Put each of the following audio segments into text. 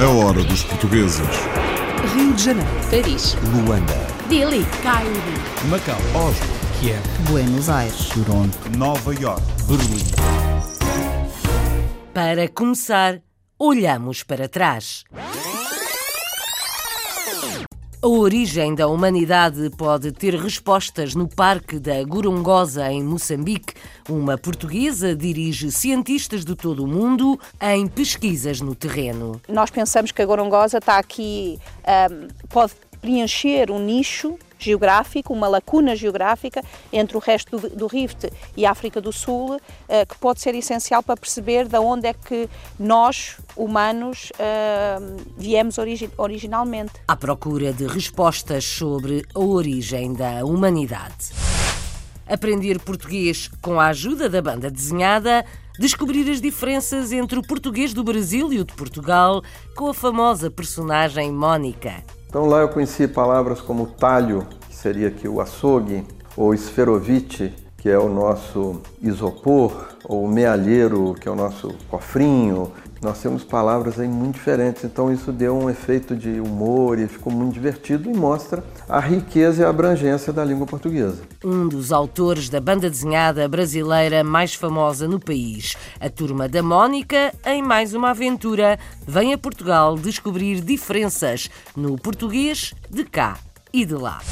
A hora dos portugueses. Rio de Janeiro, Paris, Luanda, Delhi, Cairo, Macau, Oslo, Kiev, Buenos Aires, Toronto, Nova York. Berlim. Para começar, olhamos para trás. A origem da humanidade pode ter respostas no Parque da Gorongosa, em Moçambique. Uma portuguesa dirige cientistas de todo o mundo em pesquisas no terreno. Nós pensamos que a Gorongosa está aqui, um, pode preencher um nicho geográfico, uma lacuna geográfica entre o resto do, do Rift e a África do Sul, uh, que pode ser essencial para perceber de onde é que nós, humanos, uh, viemos origi originalmente. À procura de respostas sobre a origem da humanidade. Aprender português com a ajuda da banda desenhada, descobrir as diferenças entre o português do Brasil e o de Portugal com a famosa personagem Mónica. Então lá eu conheci palavras como talho, que seria aqui o açougue, ou esferovite, que é o nosso isopor, ou mealheiro, que é o nosso cofrinho. Nós temos palavras aí muito diferentes, então isso deu um efeito de humor e ficou muito divertido e mostra a riqueza e a abrangência da língua portuguesa. Um dos autores da banda desenhada brasileira mais famosa no país, a Turma da Mónica, em mais uma aventura, vem a Portugal descobrir diferenças no português de cá e de lá.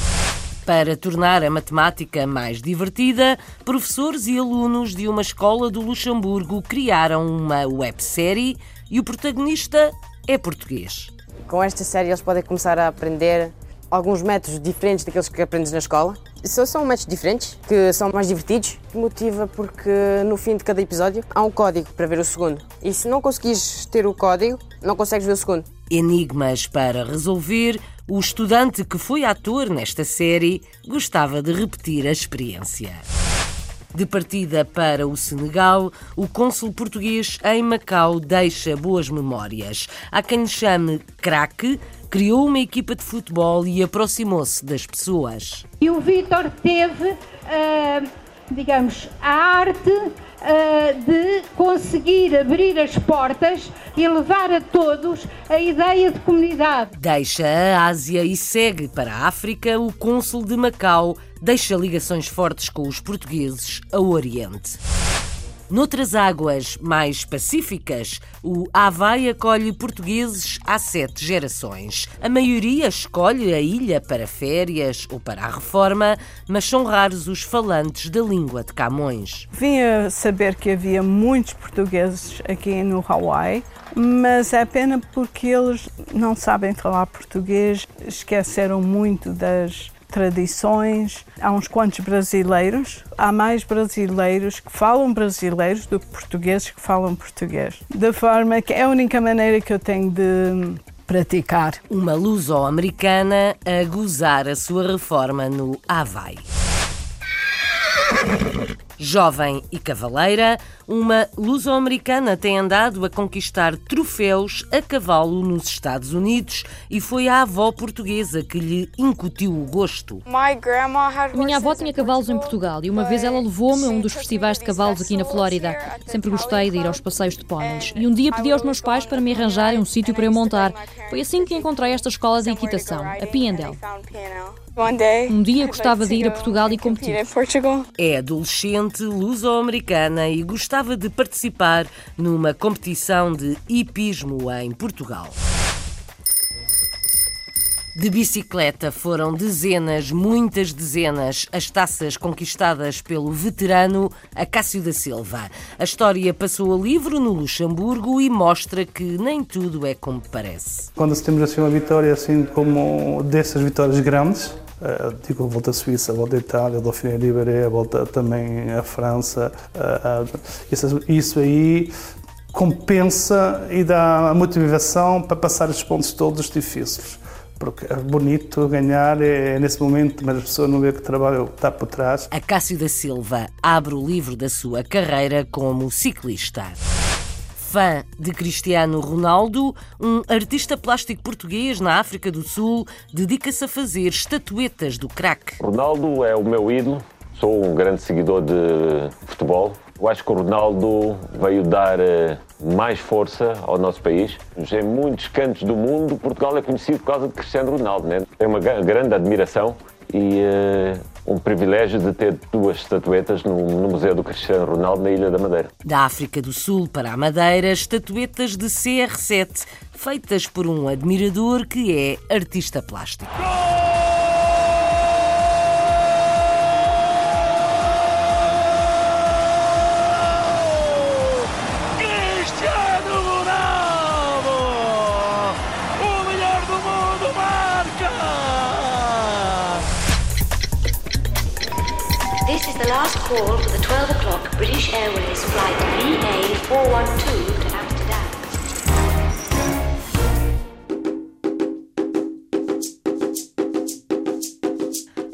Para tornar a matemática mais divertida, professores e alunos de uma escola do Luxemburgo criaram uma websérie e o protagonista é português. Com esta série eles podem começar a aprender alguns métodos diferentes daqueles que aprendes na escola. São, são métodos diferentes, que são mais divertidos. Motiva porque no fim de cada episódio há um código para ver o segundo. E se não conseguires ter o código, não consegues ver o segundo. Enigmas para resolver, o estudante que foi ator nesta série gostava de repetir a experiência. De partida para o Senegal, o cônsul português em Macau deixa boas memórias. Há quem lhe chame craque, criou uma equipa de futebol e aproximou-se das pessoas. E o Vítor teve, uh, digamos, a arte de conseguir abrir as portas e levar a todos a ideia de comunidade. Deixa a Ásia e segue para a África. O cônsul de Macau deixa ligações fortes com os portugueses ao Oriente. Noutras águas mais pacíficas, o Havaí acolhe portugueses há sete gerações. A maioria escolhe a ilha para férias ou para a reforma, mas são raros os falantes da língua de Camões. Vim a saber que havia muitos portugueses aqui no Hawaii, mas é pena porque eles não sabem falar português, esqueceram muito das tradições. Há uns quantos brasileiros. Há mais brasileiros que falam brasileiros do que portugueses que falam português. Da forma que é a única maneira que eu tenho de praticar. Uma luso-americana a gozar a sua reforma no Havaí. Jovem e cavaleira, uma luso-americana tem andado a conquistar troféus a cavalo nos Estados Unidos e foi a avó portuguesa que lhe incutiu o gosto. Minha avó tinha cavalos em Portugal e uma vez ela levou-me a um dos festivais de cavalos aqui na Flórida. Sempre gostei de ir aos passeios de póneis e um dia pedi aos meus pais para me arranjarem um sítio para eu montar. Foi assim que encontrei esta escola de equitação, a Piandel. Um dia gostava de ir a Portugal e competir. É adolescente, luso-americana e gostava de participar numa competição de hipismo em Portugal. De bicicleta foram dezenas, muitas dezenas, as taças conquistadas pelo veterano Acácio da Silva. A história passou a livro no Luxemburgo e mostra que nem tudo é como parece. Quando temos assim uma vitória assim como dessas vitórias grandes, Uh, digo volta à Suíça, volta à Itália, a Dauphiné Libéré, a volta também à França. Uh, uh, isso, isso, aí compensa e dá a motivação para passar esses pontos todos difíceis. Porque é bonito ganhar é, nesse momento, mas a pessoa não vê que trabalho está por trás. A Cássio da Silva abre o livro da sua carreira como ciclista fã de Cristiano Ronaldo, um artista plástico português na África do Sul dedica-se a fazer estatuetas do craque. Ronaldo é o meu ídolo, sou um grande seguidor de futebol Eu acho que o Ronaldo veio dar uh, mais força ao nosso país. Em muitos cantos do mundo, Portugal é conhecido por causa de Cristiano Ronaldo. Né? Tem uma grande admiração e uh, um privilégio de ter duas estatuetas no, no, Museu do Cristiano Ronaldo na Ilha da Madeira. Da África do Sul para a Madeira, estatuetas de CR7, feitas por um admirador que é artista plástico. Call for the 12 o'clock British Airways flight VA412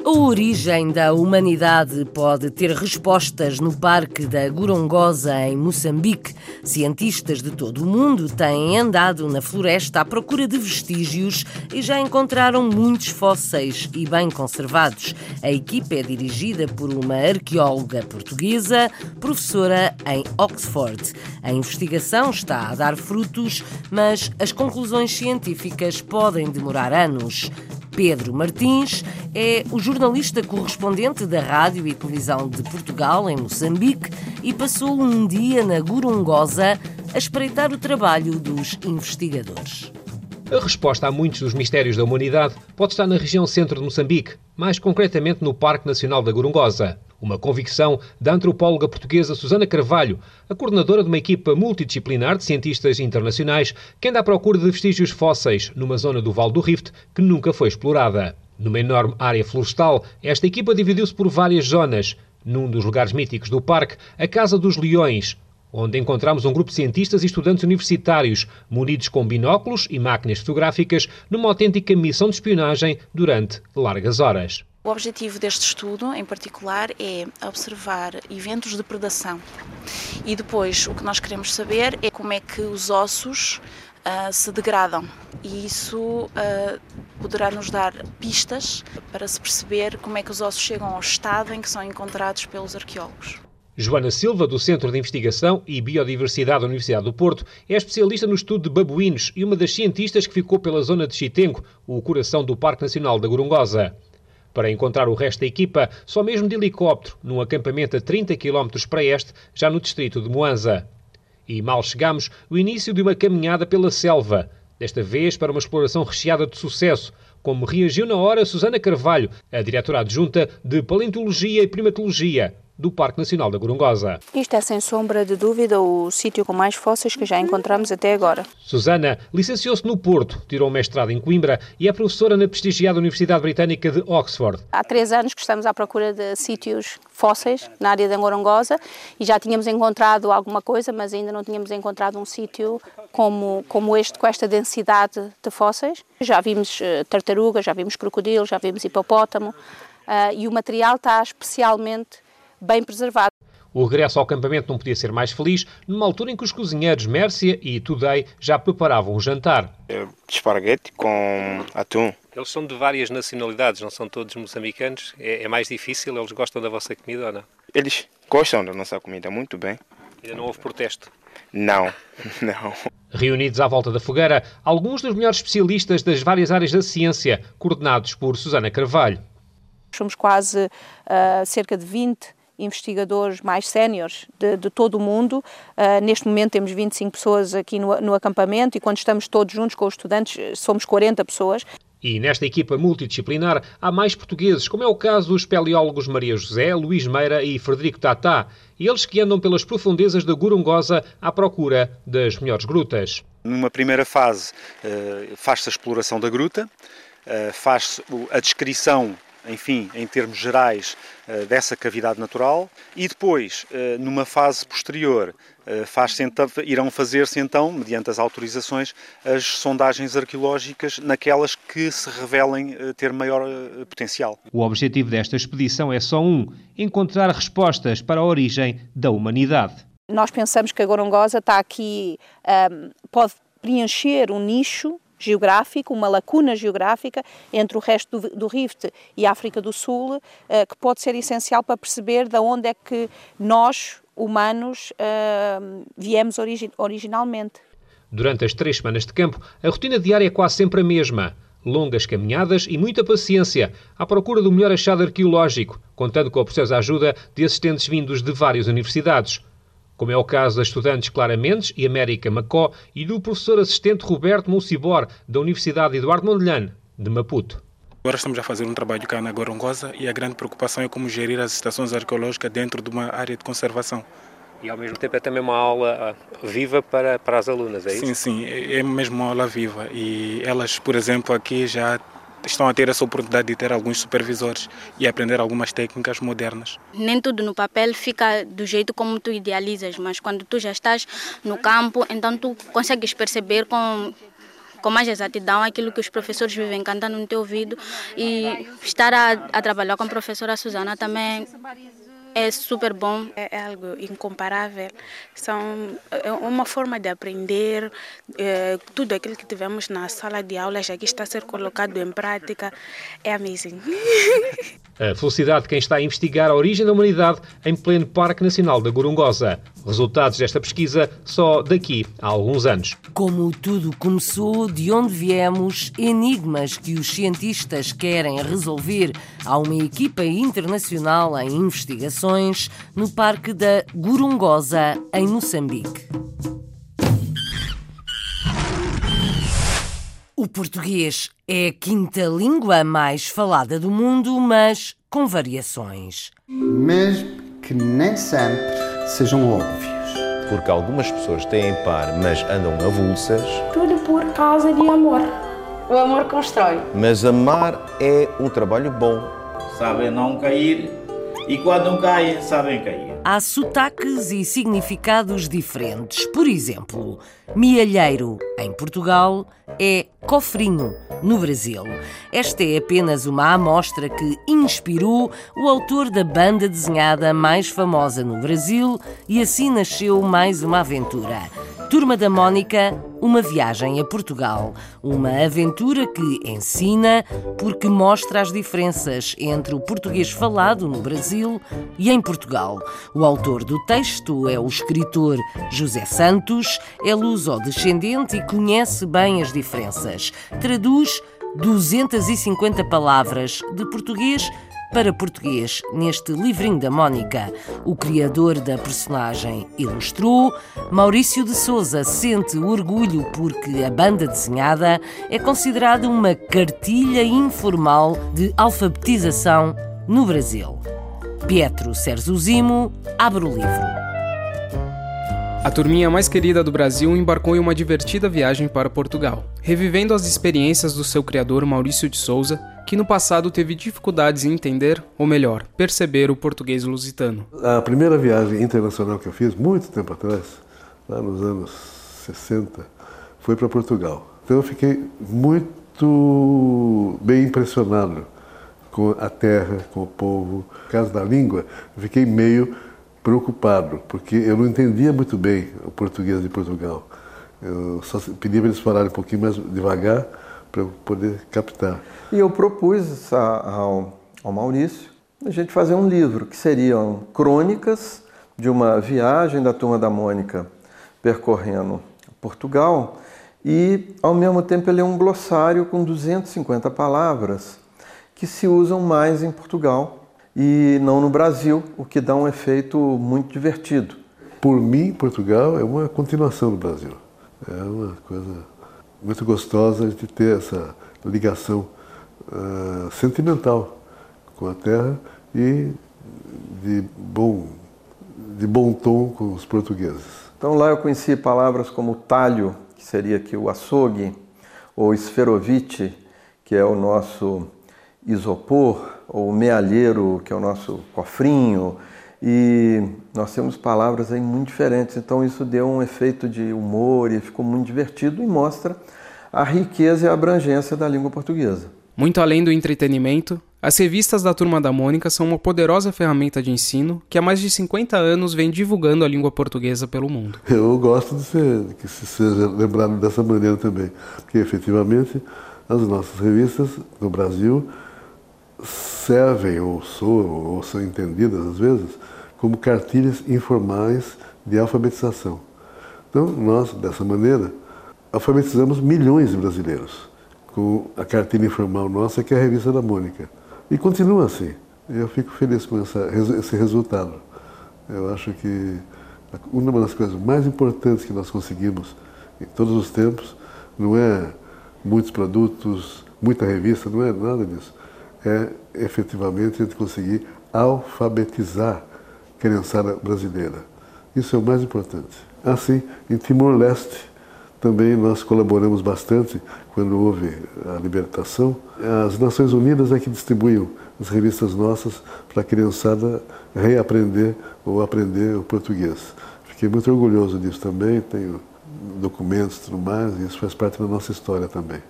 A origem da humanidade pode ter respostas no Parque da Gorongosa, em Moçambique. Cientistas de todo o mundo têm andado na floresta à procura de vestígios e já encontraram muitos fósseis e bem conservados. A equipe é dirigida por uma arqueóloga portuguesa, professora em Oxford. A investigação está a dar frutos, mas as conclusões científicas podem demorar anos. Pedro Martins é o jornalista correspondente da Rádio e Televisão de Portugal, em Moçambique, e passou um dia na Gorongosa a espreitar o trabalho dos investigadores. A resposta a muitos dos mistérios da humanidade pode estar na região centro de Moçambique, mais concretamente no Parque Nacional da Gorongosa. Uma convicção da antropóloga portuguesa Susana Carvalho, a coordenadora de uma equipa multidisciplinar de cientistas internacionais que anda à procura de vestígios fósseis numa zona do Vale do Rift que nunca foi explorada. Numa enorme área florestal, esta equipa dividiu-se por várias zonas. Num dos lugares míticos do parque, a Casa dos Leões, onde encontramos um grupo de cientistas e estudantes universitários, munidos com binóculos e máquinas fotográficas, numa autêntica missão de espionagem durante largas horas. O objetivo deste estudo, em particular, é observar eventos de predação. E depois, o que nós queremos saber é como é que os ossos uh, se degradam. E isso uh, poderá nos dar pistas para se perceber como é que os ossos chegam ao estado em que são encontrados pelos arqueólogos. Joana Silva, do Centro de Investigação e Biodiversidade da Universidade do Porto, é especialista no estudo de babuínos e uma das cientistas que ficou pela zona de Chitenco, o coração do Parque Nacional da Gorongosa. Para encontrar o resto da equipa, só mesmo de helicóptero, num acampamento a 30 km para este, já no distrito de Moanza. E mal chegamos, o início de uma caminhada pela selva, desta vez para uma exploração recheada de sucesso, como reagiu na hora Susana Carvalho, a diretora adjunta de Paleontologia e Primatologia, do Parque Nacional da Gorongosa. Isto é, sem sombra de dúvida, o sítio com mais fósseis que já encontramos até agora. Susana licenciou-se no Porto, tirou um mestrado em Coimbra e é professora na prestigiada Universidade Britânica de Oxford. Há três anos que estamos à procura de sítios fósseis na área da Gorongosa e já tínhamos encontrado alguma coisa, mas ainda não tínhamos encontrado um sítio como, como este, com esta densidade de fósseis. Já vimos uh, tartaruga, já vimos crocodilo, já vimos hipopótamo uh, e o material está especialmente bem preservado. O regresso ao acampamento não podia ser mais feliz, numa altura em que os cozinheiros Mércia e Today já preparavam o jantar. É, esparguete com atum. Eles são de várias nacionalidades, não são todos moçambicanos. É, é, mais difícil? Eles gostam da vossa comida ou não? Eles gostam da nossa comida muito bem. Ainda não houve protesto? Não, não. Reunidos à volta da fogueira, alguns dos melhores especialistas das várias áreas da ciência, coordenados por Susana Carvalho. Somos quase uh, cerca de 20 investigadores mais séniores de, de, todo o mundo. Uh, neste momento temos 25 pessoas aqui no, no acampamento e quando estamos todos juntos com os estudantes somos 40 pessoas. E nesta equipa multidisciplinar há mais portugueses, como é o caso dos espeleólogos Maria José, Luís Meira e Frederico Tatá, eles que andam pelas profundezas da Gorongosa à procura das melhores grutas. Numa primeira fase uh, faz-se a exploração da gruta, uh, faz-se a descrição enfim, em termos gerais, eh, dessa cavidade natural e depois, eh, numa fase posterior, eh, faz então, irão fazer-se então, mediante as autorizações, as sondagens arqueológicas naquelas que se revelem ter maior potencial. O objetivo desta expedição é só um: encontrar respostas para a origem da humanidade. Nós pensamos que a Gorongosa está aqui, um, pode preencher um nicho geográfico, uma lacuna geográfica entre o resto do, do Rift e a África do Sul, uh, que pode ser essencial para perceber de onde é que nós, humanos uh, viemos origi originalmente. Durante as três semanas de campo, a rotina diária é quase sempre a mesma. Longas caminhadas e muita paciência à procura do melhor achado arqueológico, contando com processo de ajuda de assistentes vindos de várias universidades. Como é o caso das estudantes Clara Mendes e América Macó e do professor assistente Roberto Moucibor, da Universidade Eduardo Mondlane, de Maputo. Agora estamos a fazer um trabalho cá na Gorongosa e a grande preocupação é como gerir as estações arqueológicas dentro de uma área de conservação. E ao mesmo tempo é também uma aula ah, viva para, para as alunas, é isso? Sim, sim, é, é mesmo uma aula viva. E elas, por exemplo, aqui já estão a ter essa oportunidade de ter alguns supervisores e aprender algumas técnicas modernas. Nem tudo no papel fica do jeito como tu idealizas, mas quando tu já estás no campo, então tu consegues perceber com com mais exatidão aquilo que os professores vivem cantando no teu ouvido e estar a, a trabalhar com a professora Susana também é super bom. É, é algo incomparável. São é uma forma de aprender. É, tudo aquilo que tivemos na sala de aulas aqui está a ser colocado em prática. É amazing. A felicidade de quem está a investigar a origem da humanidade em pleno Parque Nacional da Gorongosa. Resultados desta pesquisa só daqui a alguns anos. Como tudo começou, de onde viemos, enigmas que os cientistas querem resolver. Há uma equipa internacional em no Parque da Gorongosa, em Moçambique. O português é a quinta língua mais falada do mundo, mas com variações. Mesmo que nem sempre sejam óbvios. Porque algumas pessoas têm par, mas andam avulsas. Tudo por causa de amor. O amor constrói. Mas amar é um trabalho bom. Sabem não cair e quando caem, sabem cair. Há sotaques e significados diferentes. Por exemplo, Mialheiro, em Portugal, é cofrinho, no Brasil. Esta é apenas uma amostra que inspirou o autor da banda desenhada mais famosa no Brasil e assim nasceu mais uma aventura. Turma da Mónica, uma viagem a Portugal. Uma aventura que ensina porque mostra as diferenças entre o português falado no Brasil e em Portugal. O autor do texto é o escritor José Santos, é luso-descendente e conhece bem as diferenças. Traduz 250 palavras de português para português neste livrinho da Mónica. O criador da personagem ilustrou. Maurício de Souza sente orgulho porque a banda desenhada é considerada uma cartilha informal de alfabetização no Brasil. Pietro Serzuzimo abre o livro. A turminha mais querida do Brasil embarcou em uma divertida viagem para Portugal, revivendo as experiências do seu criador Maurício de Souza, que no passado teve dificuldades em entender, ou melhor, perceber o português lusitano. A primeira viagem internacional que eu fiz, muito tempo atrás, lá nos anos 60, foi para Portugal. Então eu fiquei muito bem impressionado com a terra, com o povo. No caso da língua, fiquei meio preocupado, porque eu não entendia muito bem o português de Portugal. Eu só pedia para eles falarem um pouquinho mais devagar para eu poder captar. E eu propus ao, ao Maurício a gente fazer um livro, que seriam crônicas de uma viagem da Turma da Mônica percorrendo Portugal e, ao mesmo tempo, ele é um glossário com 250 palavras que se usam mais em Portugal e não no Brasil, o que dá um efeito muito divertido. Por mim, Portugal é uma continuação do Brasil. É uma coisa muito gostosa de ter essa ligação uh, sentimental com a terra e de bom, de bom tom com os portugueses. Então lá eu conheci palavras como talho, que seria aqui o açougue, ou esferovite, que é o nosso isopor, ou mealheiro, que é o nosso cofrinho, e nós temos palavras aí muito diferentes, então isso deu um efeito de humor e ficou muito divertido e mostra a riqueza e a abrangência da língua portuguesa. Muito além do entretenimento, as revistas da Turma da Mônica são uma poderosa ferramenta de ensino que há mais de 50 anos vem divulgando a língua portuguesa pelo mundo. Eu gosto de ser, que se seja lembrado dessa maneira também, porque efetivamente as nossas revistas no Brasil servem ou soam ou são entendidas às vezes como cartilhas informais de alfabetização. Então, nós, dessa maneira, alfabetizamos milhões de brasileiros com a cartilha informal nossa, que é a revista da Mônica. E continua assim. Eu fico feliz com essa, esse resultado. Eu acho que uma das coisas mais importantes que nós conseguimos em todos os tempos não é muitos produtos, muita revista, não é nada disso. É efetivamente a gente conseguir alfabetizar a criançada brasileira. Isso é o mais importante. Assim, em Timor-Leste, também nós colaboramos bastante quando houve a libertação. As Nações Unidas é que distribuíam as revistas nossas para a criançada reaprender ou aprender o português. Fiquei muito orgulhoso disso também, tenho documentos e tudo mais, e isso faz parte da nossa história também.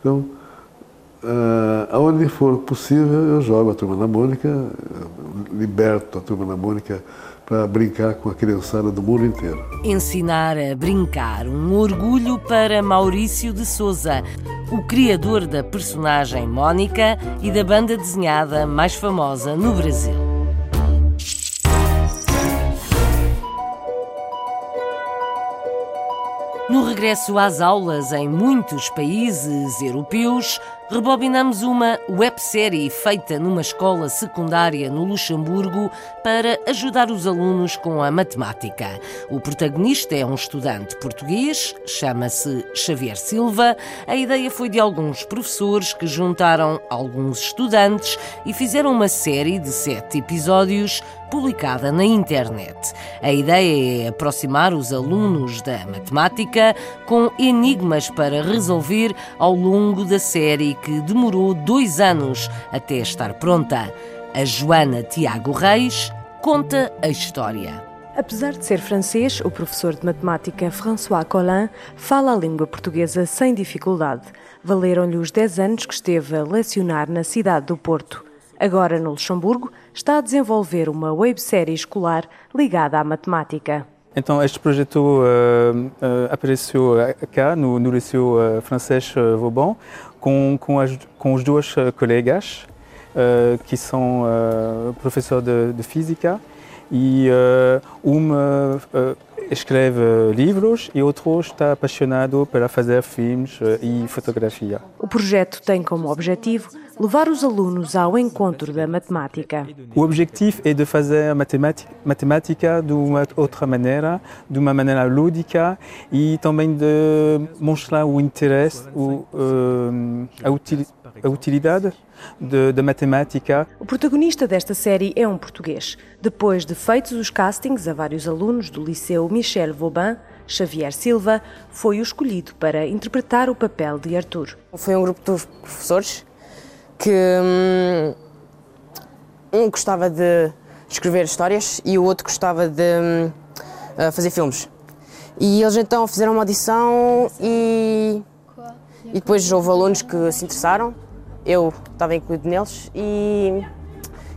Então, Uh, aonde for possível, eu jogo a turma da Mônica, liberto a turma da Mônica para brincar com a criançada do mundo inteiro. Ensinar a brincar, um orgulho para Maurício de Souza, o criador da personagem Mônica e da banda desenhada mais famosa no Brasil. No regresso às aulas em muitos países europeus, rebobinamos uma websérie feita numa escola secundária no Luxemburgo para ajudar os alunos com a matemática. O protagonista é um estudante português, chama-se Xavier Silva. A ideia foi de alguns professores que juntaram alguns estudantes e fizeram uma série de sete episódios publicada na internet. A ideia é aproximar os alunos da matemática com enigmas para resolver ao longo da série que demorou dois anos até estar pronta. A Joana Tiago Reis conta a história. Apesar de ser francês, o professor de matemática François Collin fala a língua portuguesa sem dificuldade. Valeram-lhe os 10 anos que esteve a lecionar na cidade do Porto. Agora, no Luxemburgo, está a desenvolver uma websérie escolar ligada à matemática. Então, este projeto uh, uh, apareceu cá, no, no Liceu uh, Francês Vauban, com, com, as, com os dois colegas, que são professores de, de física, e escreve livros e outro está apaixonado para fazer filmes e fotografia. O projeto tem como objetivo levar os alunos ao encontro da matemática. O objetivo é de fazer matemática, matemática de uma outra maneira, de uma maneira lúdica e também de mostrar o interesse, o, uh, a, util, a utilidade da matemática. O protagonista desta série é um português. Depois de feitos os castings a vários alunos do Liceu Michel Vauban, Xavier Silva foi o escolhido para interpretar o papel de Arthur. Foi um grupo de professores que hum, um gostava de escrever histórias e o outro gostava de hum, fazer filmes. E eles então fizeram uma audição e, e depois houve alunos que se interessaram, eu estava incluído neles e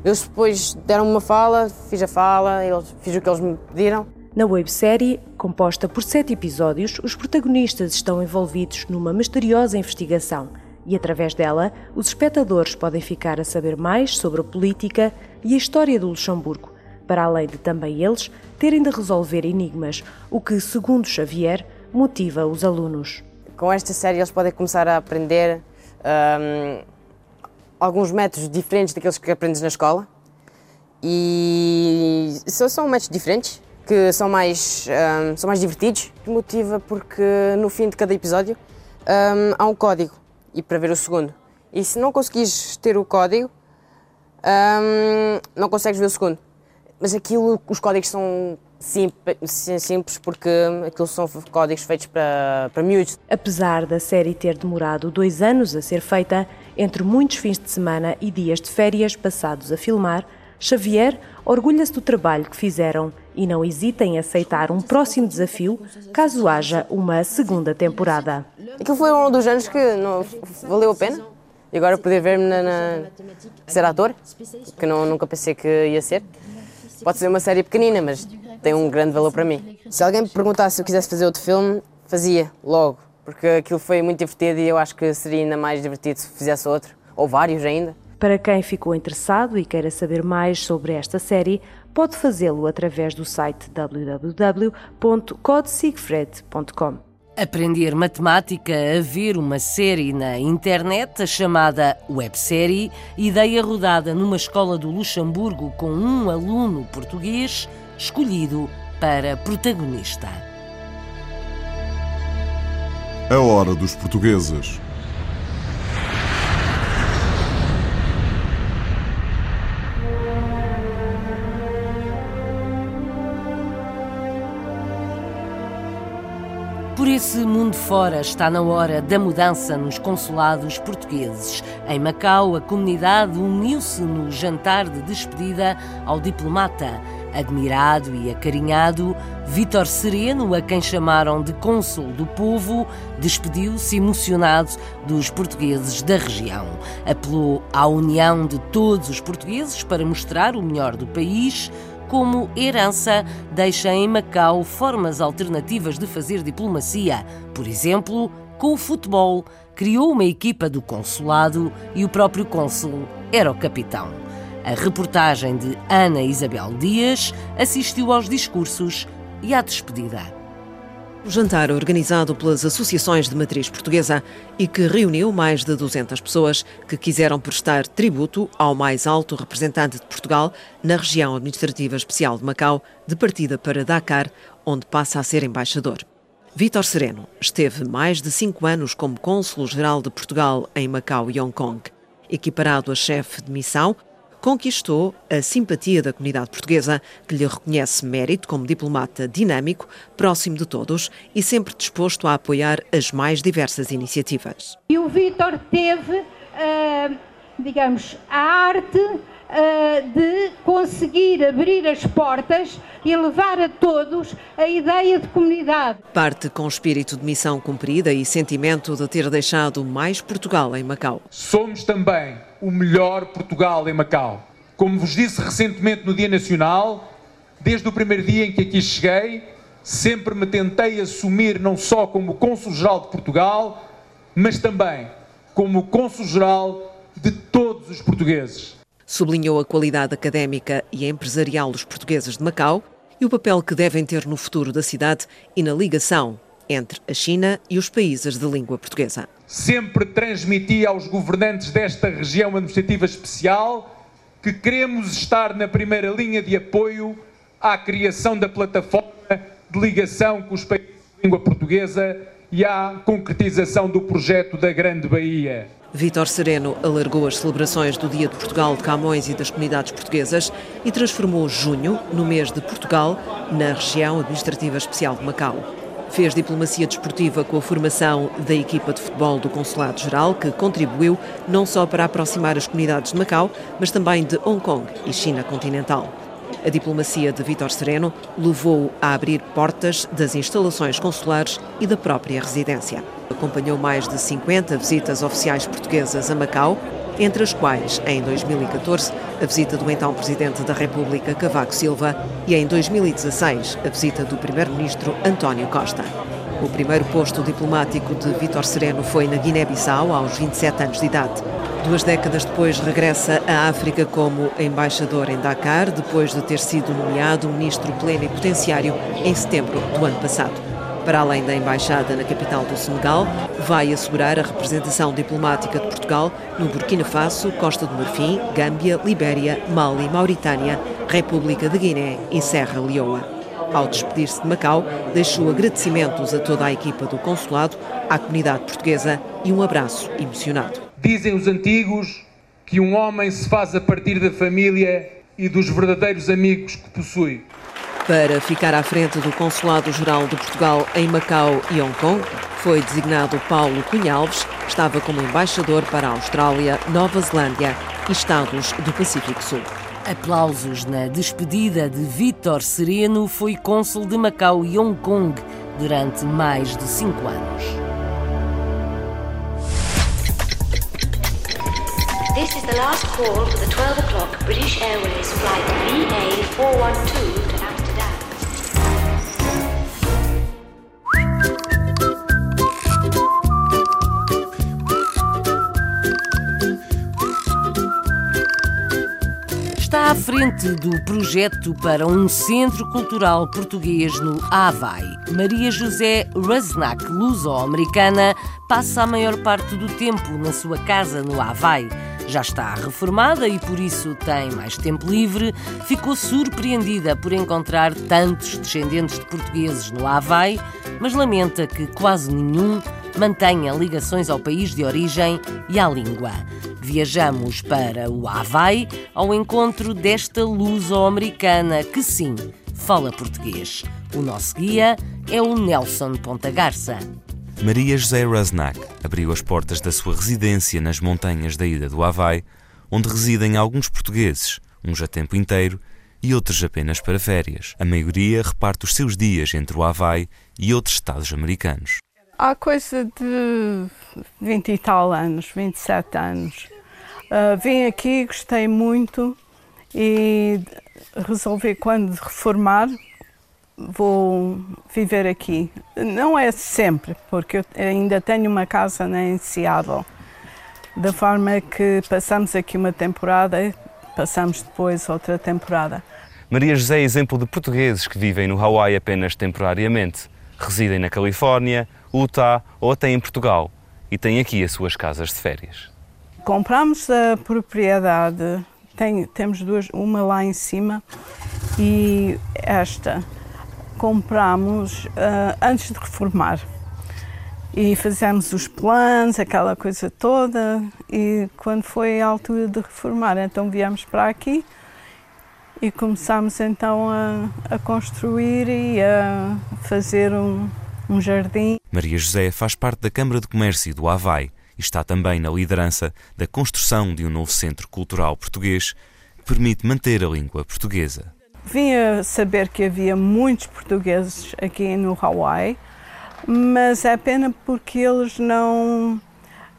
eles depois deram uma fala, fiz a fala, eles, fiz o que eles me pediram. Na websérie, composta por sete episódios, os protagonistas estão envolvidos numa misteriosa investigação e, através dela, os espectadores podem ficar a saber mais sobre a política e a história do Luxemburgo, para além de também eles terem de resolver enigmas, o que, segundo Xavier, motiva os alunos. Com esta série, eles podem começar a aprender um, alguns métodos diferentes daqueles que aprendes na escola. E são métodos diferentes, que são mais, um, são mais divertidos. Motiva porque no fim de cada episódio um, há um código e para ver o segundo. E se não conseguires ter o código, hum, não consegues ver o segundo. Mas aquilo, os códigos são simples porque aquilo são códigos feitos para, para miúdos. Apesar da série ter demorado dois anos a ser feita, entre muitos fins de semana e dias de férias passados a filmar, Xavier orgulha-se do trabalho que fizeram e não hesita em aceitar um próximo desafio caso haja uma segunda temporada. Aquilo foi um dos anos que não, valeu a pena. E agora poder ver-me na, na, ser ator, que não, nunca pensei que ia ser. Pode ser uma série pequenina, mas tem um grande valor para mim. Se alguém me perguntasse se eu quisesse fazer outro filme, fazia logo, porque aquilo foi muito divertido e eu acho que seria ainda mais divertido se fizesse outro, ou vários ainda. Para quem ficou interessado e queira saber mais sobre esta série, pode fazê-lo através do site www.codesigfred.com. Aprender matemática a ver uma série na internet, a chamada websérie, ideia rodada numa escola do Luxemburgo com um aluno português escolhido para protagonista. A hora dos portugueses. Por esse mundo fora está na hora da mudança nos consulados portugueses. Em Macau, a comunidade uniu-se no jantar de despedida ao diplomata. Admirado e acarinhado, Vítor Sereno, a quem chamaram de cônsul do povo, despediu-se emocionado dos portugueses da região. Apelou à união de todos os portugueses para mostrar o melhor do país como herança, deixa em Macau formas alternativas de fazer diplomacia. Por exemplo, com o futebol. Criou uma equipa do consulado e o próprio cônsul era o capitão. A reportagem de Ana Isabel Dias assistiu aos discursos e à despedida. O jantar organizado pelas associações de matriz portuguesa e que reuniu mais de 200 pessoas que quiseram prestar tributo ao mais alto representante de Portugal na região administrativa especial de Macau, de partida para Dakar, onde passa a ser embaixador. Vítor Sereno esteve mais de cinco anos como cônsulo-geral de Portugal em Macau e Hong Kong. Equiparado a chefe de missão, conquistou a simpatia da comunidade portuguesa, que lhe reconhece mérito como diplomata dinâmico, próximo de todos e sempre disposto a apoiar as mais diversas iniciativas. E o Vítor teve, uh, digamos, a arte uh, de conseguir abrir as portas e levar a todos a ideia de comunidade. Parte com espírito de missão cumprida e sentimento de ter deixado mais Portugal em Macau. Somos também o melhor Portugal em Macau. Como vos disse recentemente no Dia Nacional, desde o primeiro dia em que aqui cheguei, sempre me tentei assumir não só como Cônsul-Geral de Portugal, mas também como Cônsul-Geral de todos os portugueses. Sublinhou a qualidade académica e empresarial dos portugueses de Macau e o papel que devem ter no futuro da cidade e na ligação entre a China e os países de língua portuguesa. Sempre transmiti aos governantes desta região administrativa especial que queremos estar na primeira linha de apoio à criação da plataforma de ligação com os países de língua portuguesa e à concretização do projeto da Grande Bahia. Vítor Sereno alargou as celebrações do Dia de Portugal de Camões e das comunidades portuguesas e transformou junho no mês de Portugal na região administrativa especial de Macau. Fez diplomacia desportiva com a formação da equipa de futebol do Consulado-Geral, que contribuiu não só para aproximar as comunidades de Macau, mas também de Hong Kong e China continental. A diplomacia de Vítor Sereno levou-o a abrir portas das instalações consulares e da própria residência. Acompanhou mais de 50 visitas oficiais portuguesas a Macau, entre as quais, em 2014, a visita do então Presidente da República Cavaco Silva e, em 2016, a visita do Primeiro-Ministro António Costa. O primeiro posto diplomático de Vítor Sereno foi na Guiné-Bissau, aos 27 anos de idade. Duas décadas depois, regressa à África como embaixador em Dakar, depois de ter sido nomeado ministro plenipotenciário em setembro do ano passado. Para além da embaixada na capital do Senegal, vai assegurar a representação diplomática de Portugal no Burkina Faso, Costa do Marfim, Gâmbia, Libéria, Mali, Mauritânia, República de Guiné e Serra Leoa. Ao despedir-se de Macau, deixou agradecimentos a toda a equipa do consulado, à comunidade portuguesa e um abraço emocionado. Dizem os antigos que um homem se faz a partir da família e dos verdadeiros amigos que possui. Para ficar à frente do Consulado-Geral de Portugal em Macau e Hong Kong, foi designado Paulo Cunhalves, que estava como embaixador para a Austrália, Nova Zelândia e Estados do Pacífico Sul. Aplausos na despedida de Vítor Sereno, foi cônsul de Macau e Hong Kong durante mais de cinco anos. This is the last call for the 12 o'clock British Airways flight VA412 Está frente do projeto para um centro cultural português no Havaí. Maria José Rusnak, luso-americana, passa a maior parte do tempo na sua casa no Havaí. Já está reformada e por isso tem mais tempo livre. Ficou surpreendida por encontrar tantos descendentes de portugueses no Havaí, mas lamenta que quase nenhum mantenha ligações ao país de origem e à língua. Viajamos para o Havaí ao encontro desta luso-americana que sim, fala português. O nosso guia é o Nelson Ponta Garça. Maria José Rusnak abriu as portas da sua residência nas montanhas da ilha do Havaí, onde residem alguns portugueses, uns a tempo inteiro e outros apenas para férias. A maioria reparte os seus dias entre o Havaí e outros estados americanos. Há coisa de 20 e tal anos, 27 anos. Uh, vim aqui, gostei muito e resolvi quando reformar vou viver aqui. Não é sempre, porque eu ainda tenho uma casa em Seattle. Da forma que passamos aqui uma temporada, passamos depois outra temporada. Maria José é exemplo de portugueses que vivem no Hawaii apenas temporariamente. Residem na Califórnia, Utah ou até em Portugal e têm aqui as suas casas de férias. Compramos a propriedade, tem, temos duas, uma lá em cima e esta compramos uh, antes de reformar. E fizemos os planos, aquela coisa toda, e quando foi a altura de reformar, então viemos para aqui e começámos então a, a construir e a fazer um, um jardim. Maria José faz parte da Câmara de Comércio do Havaí está também na liderança da construção de um novo centro cultural português que permite manter a língua portuguesa. Vim a saber que havia muitos portugueses aqui no Hawaii, mas é pena porque eles não,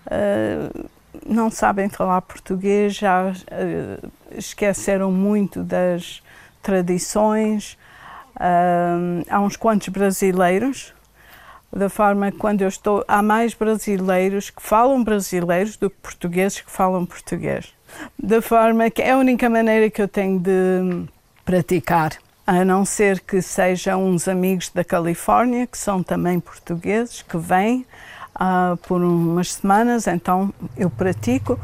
uh, não sabem falar português, já uh, esqueceram muito das tradições. Uh, há uns quantos brasileiros, da forma que quando eu estou, há mais brasileiros que falam brasileiros do que portugueses que falam português. Da forma que é a única maneira que eu tenho de praticar, a não ser que sejam uns amigos da Califórnia, que são também portugueses, que vêm uh, por umas semanas, então eu pratico.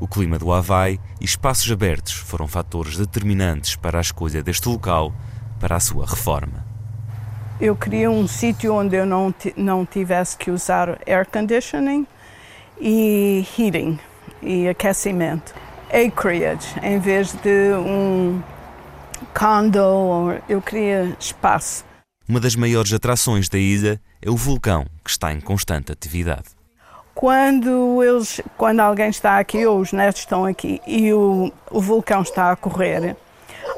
O clima do Havaí e espaços abertos foram fatores determinantes para a escolha deste local para a sua reforma. Eu queria um sítio onde eu não, não tivesse que usar air conditioning e heating e aquecimento. Acreage, em vez de um condo, eu queria espaço. Uma das maiores atrações da ilha é o vulcão, que está em constante atividade. Quando, eles, quando alguém está aqui, ou os netos estão aqui, e o, o vulcão está a correr,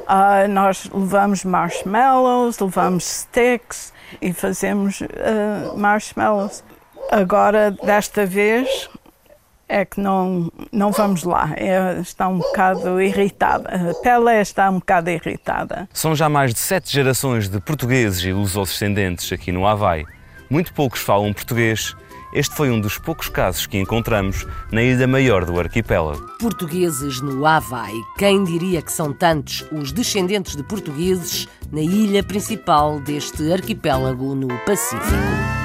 uh, nós levamos marshmallows, levamos sticks e fazemos uh, marshmallows. Agora, desta vez, é que não, não vamos lá. Está um bocado irritada. A Pelé está um bocado irritada. São já mais de sete gerações de portugueses e lusodescendentes aqui no Havaí. Muito poucos falam português. Este foi um dos poucos casos que encontramos na ilha maior do arquipélago. Portugueses no Havaí. Quem diria que são tantos os descendentes de portugueses na ilha principal deste arquipélago no Pacífico?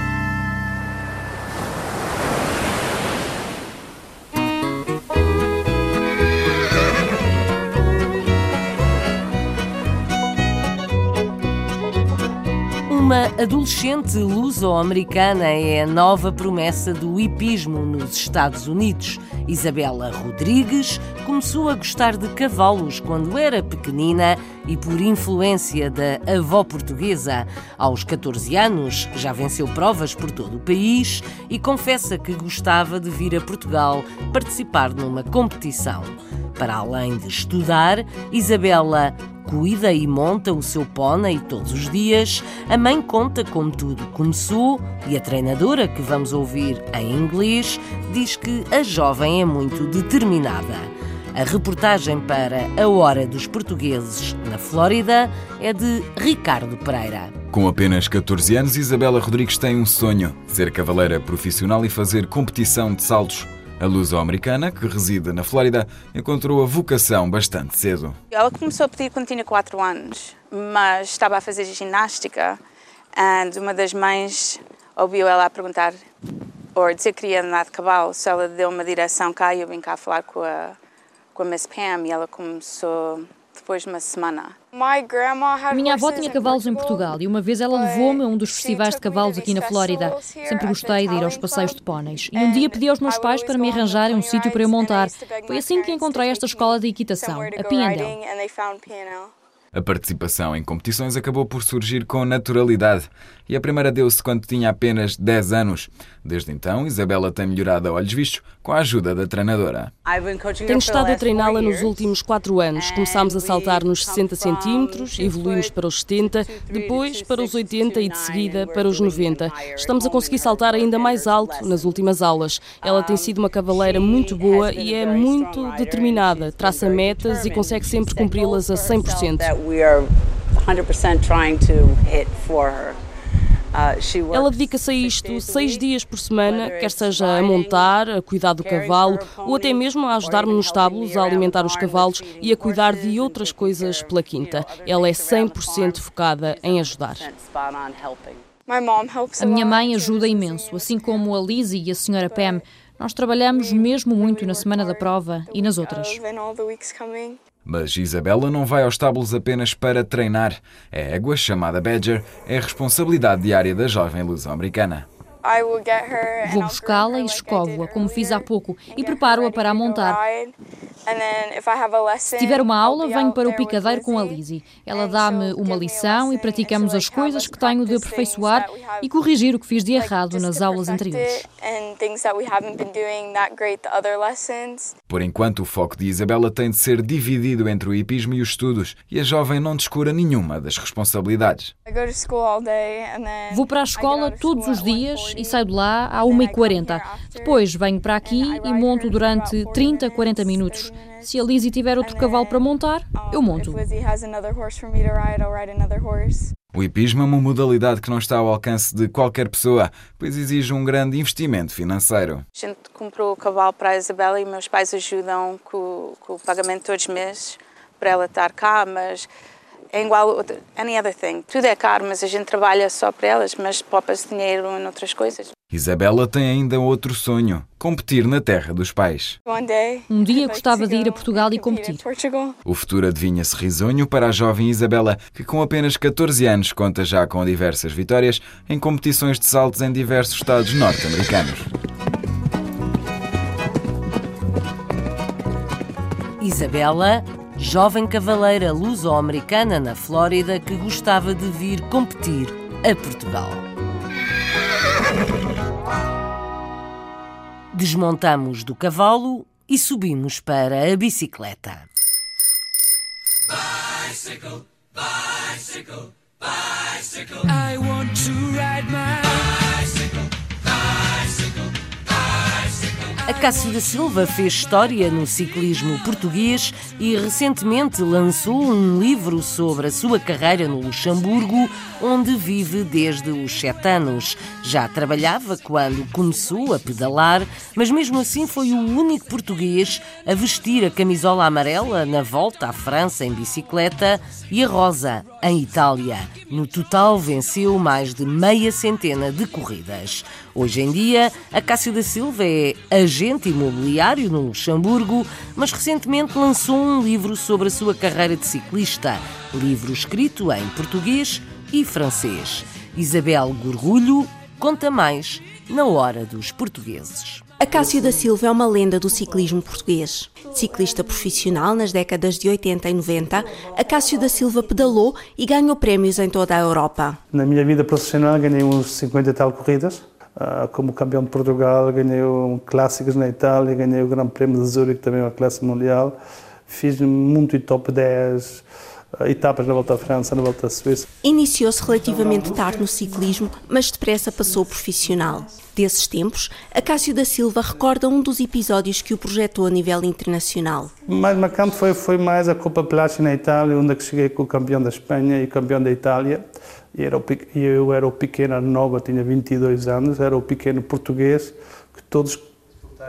Adolescente luso-americana é a nova promessa do hipismo nos Estados Unidos. Isabela Rodrigues começou a gostar de cavalos quando era pequenina e por influência da avó portuguesa. Aos 14 anos já venceu provas por todo o país e confessa que gostava de vir a Portugal participar numa competição. Para além de estudar, Isabela cuida e monta o seu pônei todos os dias. A mãe conta como tudo começou e a treinadora, que vamos ouvir em inglês, diz que a jovem é muito determinada. A reportagem para A Hora dos Portugueses na Flórida é de Ricardo Pereira. Com apenas 14 anos, Isabela Rodrigues tem um sonho: ser cavaleira profissional e fazer competição de saltos. A luso-americana, que reside na Flórida, encontrou a vocação bastante cedo. Ela começou a pedir quando tinha 4 anos, mas estava a fazer ginástica e uma das mães ouviu ela a perguntar ou dizer que queria andar de cavalo, só ela deu uma direção cá e eu vim cá falar com a, com a Miss Pam e ela começou depois de uma semana. Minha avó tinha cavalos em Portugal e uma vez ela levou-me a um dos festivais de cavalos aqui na Flórida. Sempre gostei de ir aos passeios de póneis. E um dia pedi aos meus pais para me arranjarem um sítio para eu montar. Foi assim que encontrei esta escola de equitação, a Piandel. A participação em competições acabou por surgir com naturalidade e a primeira deu-se quando tinha apenas 10 anos. Desde então, Isabela tem melhorado a olhos vistos com a ajuda da treinadora. Tenho estado a treiná-la nos últimos 4 anos. Começámos a saltar nos 60 centímetros, evoluímos para os 70, depois para os 80 e de seguida para os 90. Estamos a conseguir saltar ainda mais alto nas últimas aulas. Ela tem sido uma cavaleira muito boa e é muito determinada. Traça metas e consegue sempre cumpri-las a 100%. Ela dedica-se a isto seis dias por semana, quer seja a montar, a cuidar do cavalo ou até mesmo a ajudar-me nos estábulos, a alimentar os cavalos e a cuidar de outras coisas pela quinta. Ela é 100% focada em ajudar. A minha mãe ajuda imenso, assim como a Lizzie e a senhora Pam. Nós trabalhamos mesmo muito na semana da prova e nas outras. Mas Isabela não vai aos estábulos apenas para treinar. A égua, chamada Badger, é a responsabilidade diária da jovem luso-americana. Vou buscá-la e escovo-a, como fiz há pouco, e preparo-a para a montar. Se tiver uma aula, venho para o picadeiro com a Lizzie. Ela dá-me uma lição e praticamos as coisas que tenho de aperfeiçoar e corrigir o que fiz de errado nas aulas anteriores. Por enquanto, o foco de Isabela tem de ser dividido entre o hipismo e os estudos, e a jovem não descura nenhuma das responsabilidades. Vou para a escola todos os dias e saio de lá à 1h40. Depois venho para aqui e monto durante 30, 40 minutos. Se a Lizzie tiver outro cavalo para montar, eu monto. O hipismo é uma modalidade que não está ao alcance de qualquer pessoa, pois exige um grande investimento financeiro. A gente comprou o cavalo para a Isabela e meus pais ajudam com, com o pagamento todos os meses para ela estar cá, mas é igual a any other thing. Tudo é caro, mas a gente trabalha só para elas, mas poupa-se dinheiro em outras coisas. Isabela tem ainda outro sonho: competir na terra dos pais. Um dia gostava de ir a Portugal e competir. O futuro adivinha-se risonho para a jovem Isabela, que com apenas 14 anos conta já com diversas vitórias em competições de saltos em diversos estados norte-americanos. Isabela jovem cavaleira luso-americana na Flórida que gostava de vir competir a Portugal. Desmontamos do cavalo e subimos para a bicicleta. Bicycle, bicycle, bicycle. My Cássio da Silva fez história no ciclismo português e recentemente lançou um livro sobre a sua carreira no Luxemburgo, onde vive desde os sete anos. Já trabalhava quando começou a pedalar, mas mesmo assim foi o único português a vestir a camisola amarela na volta à França em bicicleta e a rosa em Itália. No total, venceu mais de meia centena de corridas. Hoje em dia, a Cássio da Silva é agente imobiliário no Luxemburgo, mas recentemente lançou um livro sobre a sua carreira de ciclista, livro escrito em português e francês. Isabel Gorgulho conta mais na Hora dos Portugueses. Acácio da Silva é uma lenda do ciclismo português. Ciclista profissional nas décadas de 80 e 90, Acácio da Silva pedalou e ganhou prémios em toda a Europa. Na minha vida profissional ganhei uns 50 e tal corridas Uh, como campeão de Portugal, ganhei um clássicos na Itália, ganhei o Grande Prémio de Zurique, também uma classe mundial. Fiz muito top 10 uh, etapas na Volta à França, na Volta à Suíça. Iniciou-se relativamente tarde no ciclismo, mas depressa passou profissional. Desses tempos, Acácio da Silva recorda um dos episódios que o projetou a nível internacional. O mais marcante foi, foi mais a Copa Plástica na Itália, onde cheguei com o campeão da Espanha e campeão da Itália e era o, eu era o pequeno nova, tinha 22 anos, era o pequeno português que todos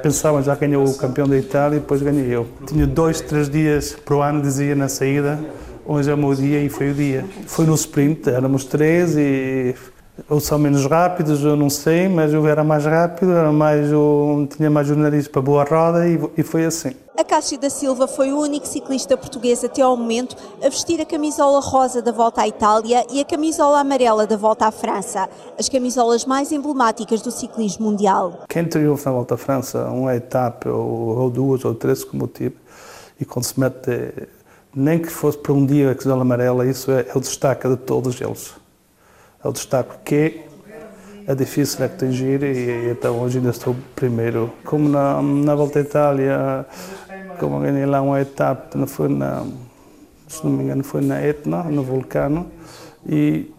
Pensava, já ganhou o campeão da Itália e depois ganhei eu. Tinha dois, três dias por ano, dizia na saída, hoje é o meu dia e foi o dia. Foi no sprint, éramos três e ou são menos rápidos, eu não sei, mas eu era mais rápido, era mais, eu tinha mais o nariz para boa roda e, e foi assim. Acácio da Silva foi o único ciclista português até ao momento a vestir a camisola rosa da Volta à Itália e a camisola amarela da Volta à França, as camisolas mais emblemáticas do ciclismo mundial. Quem triunfa na Volta à França, uma etapa ou, ou duas ou três, como tive, e quando se mete, nem que fosse por um dia a camisola amarela, isso é, é o destaque de todos eles é o destaque que é difícil atingir e, então hoje ainda estou primeiro. Como na, na Volta à Itália, como ganhei lá uma etapa, não foi na, se não me engano, foi na Etna, no Vulcano, e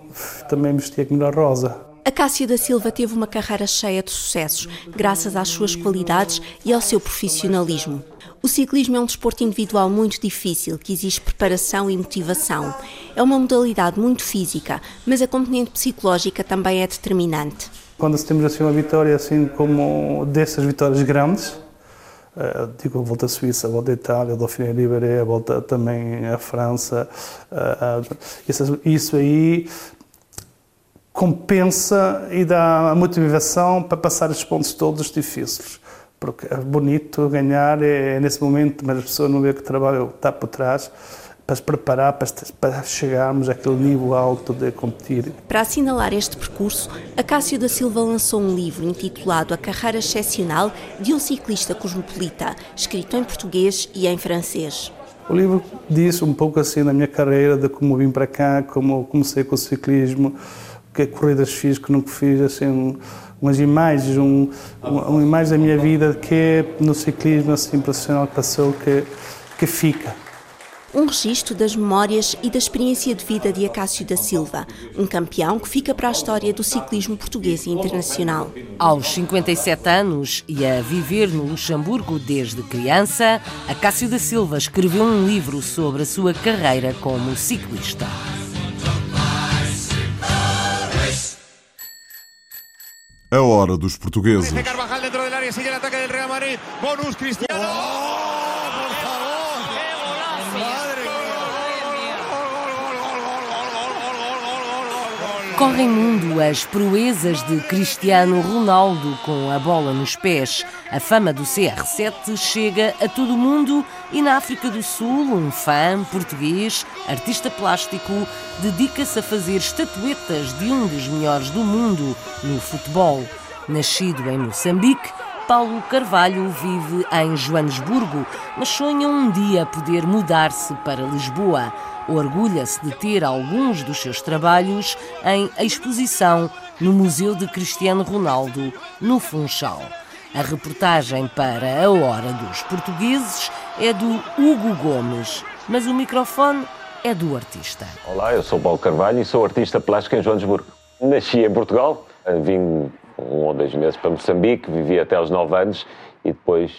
também vesti a melhor rosa. Acácio da Silva teve uma carreira cheia de sucessos, graças às suas qualidades e ao seu profissionalismo. O ciclismo é um desporto individual muito difícil, que exige preparação e motivação. É uma modalidade muito física, mas a componente psicológica também é determinante. Quando temos assim uma vitória assim como dessas vitórias grandes, uh, digo a volta à Suíça, a volta à Itália, a Dauphiné Libéré, a volta também à França, uh, uh, isso, aí compensa e dá a motivação para passar esses pontos todos difíceis porque é bonito ganhar é, nesse momento, mas a pessoa não vê que trabalho está por trás para se preparar para, para chegarmos àquele nível alto de competir. Para assinalar este percurso, Acácio da Silva lançou um livro intitulado A Carreira Excepcional de um Ciclista Cosmopolita, escrito em português e em francês. O livro diz um pouco assim da minha carreira, de como vim para cá, como comecei com o ciclismo, que corridas fiz, que nunca fiz, assim, umas imagens, um, uma imagem da minha vida que no ciclismo assim profissional que passou que, que fica. Um registro das memórias e da experiência de vida de Acácio da Silva, um campeão que fica para a história do ciclismo português e internacional. Aos 57 anos e a viver no Luxemburgo desde criança, Acácio da Silva escreveu um livro sobre a sua carreira como ciclista. A hora dos portugueses. Carvajal dentro del área, sigue el ataque del Real Madrid. Bonus Cristiano. ¡Oh, Correm mundo as proezas de Cristiano Ronaldo com a bola nos pés. A fama do CR7 chega a todo o mundo e na África do Sul, um fã português, artista plástico, dedica-se a fazer estatuetas de um dos melhores do mundo no futebol. Nascido em Moçambique, Paulo Carvalho vive em Joanesburgo, mas sonha um dia poder mudar-se para Lisboa. Orgulha-se de ter alguns dos seus trabalhos em exposição no Museu de Cristiano Ronaldo, no Funchal. A reportagem para a Hora dos Portugueses é do Hugo Gomes, mas o microfone é do artista. Olá, eu sou Paulo Carvalho e sou artista plástico em Joanesburgo. Nasci em Portugal, vim um ou dois meses para Moçambique, vivi até aos nove anos e depois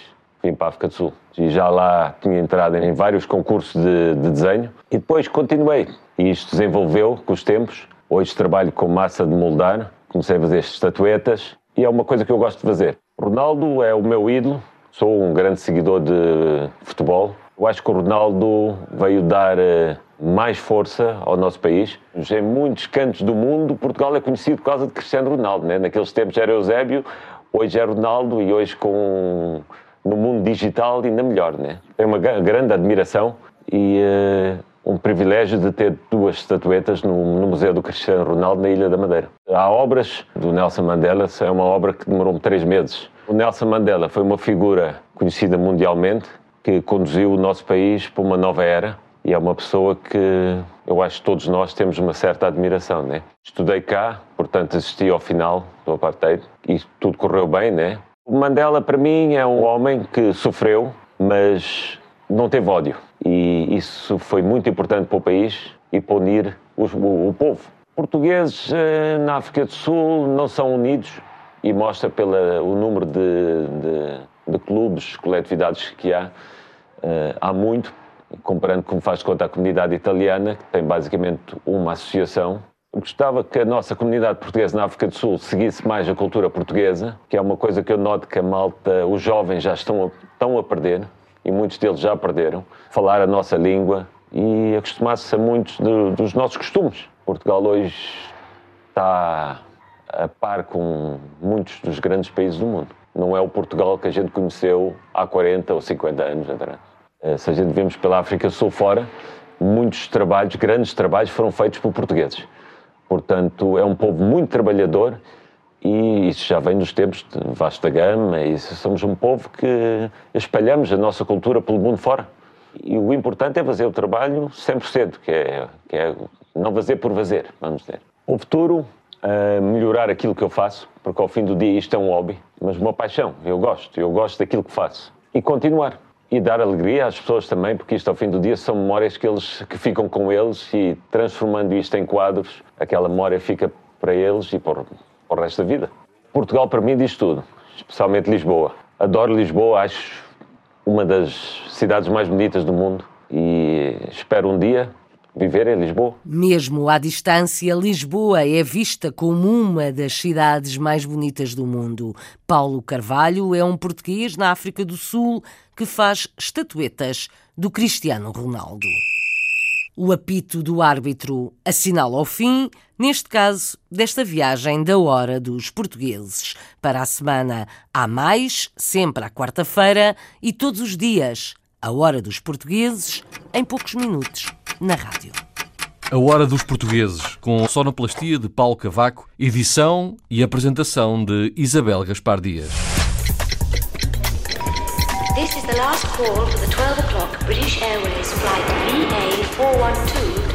vim para a África do Sul. E já lá tinha entrado em vários concursos de, de desenho e depois continuei. E isto desenvolveu com os tempos. Hoje trabalho com massa de moldar, comecei a fazer estatuetas e é uma coisa que eu gosto de fazer. Ronaldo é o meu ídolo, sou um grande seguidor de futebol. Eu acho que o Ronaldo veio dar eh, mais força ao nosso país. Em muitos cantos do mundo, Portugal é conhecido por causa de Cristiano Ronaldo. Né? Naqueles tempos era Eusébio, hoje é Ronaldo e hoje com no mundo digital ainda melhor. Né? Tenho uma grande admiração e uh, um privilégio de ter duas estatuetas no, no, Museu do Cristiano Ronaldo na Ilha da Madeira. Há obras do Nelson Mandela, é uma obra que demorou três meses. O Nelson Mandela foi uma figura conhecida mundialmente que conduziu o nosso país para uma nova era e é uma pessoa que eu acho que todos nós temos uma certa admiração, né? Estudei cá, portanto assisti ao final do apartheid e tudo correu bem, né? O Mandela para mim é um homem que sofreu, mas não teve ódio e isso foi muito importante para o país e para unir o, o, o povo. Portugueses eh, na África do Sul não são unidos e mostra pelo número de, de, de clubes, coletividades que há. Uh, há muito comparando como faz conta a comunidade italiana, que tem basicamente uma associação, Gostava que a nossa comunidade portuguesa na África do Sul seguisse mais a cultura portuguesa, que é uma coisa que eu noto que a malta, os jovens já estão, estão a perder, e muitos deles já perderam, falar a nossa língua e acostumar-se a muitos de, dos nossos costumes. Portugal hoje está a par com muitos dos grandes países do mundo. Não é o Portugal que a gente conheceu há 40 ou 50 anos atrás. Eh, se a gente vemos pela África Sul fora, muitos trabalhos, grandes trabalhos, foram feitos por portugueses. Portanto, é um povo muito trabalhador e isso já vem dos tempos de vasta gama e somos um povo que espalhamos a nossa cultura pelo mundo fora. E o importante é fazer o trabalho 100%, que é, que é não fazer por fazer, vamos dizer. O futuro, uh, melhorar aquilo que eu faço, porque ao fim do dia isto é um hobby, mas uma paixão, eu gosto, eu gosto daquilo que faço. E continuar, e dar alegria às pessoas também, porque isto ao fim do dia são memórias que eles que ficam com eles e transformando isto em quadros, aquela memória fica para eles e para, para o resto da vida. Portugal para mim diz tudo, especialmente Lisboa. Adoro Lisboa, acho uma das cidades mais bonitas do mundo e espero um dia viver em Lisboa. Mesmo à distância, Lisboa é vista como uma das cidades mais bonitas do mundo. Paulo Carvalho é um português na África do Sul que faz estatuetas do Cristiano Ronaldo. O apito do árbitro assinala o fim, neste caso, desta viagem da hora dos portugueses. Para a semana há mais, sempre à quarta-feira e todos os dias, a hora dos portugueses, em poucos minutos na rádio. A Hora dos Portugueses, com sonoplastia de Paulo Cavaco, edição e apresentação de Isabel Gaspar Dias. This is the last call for the 12 o'clock British Airways flight VA412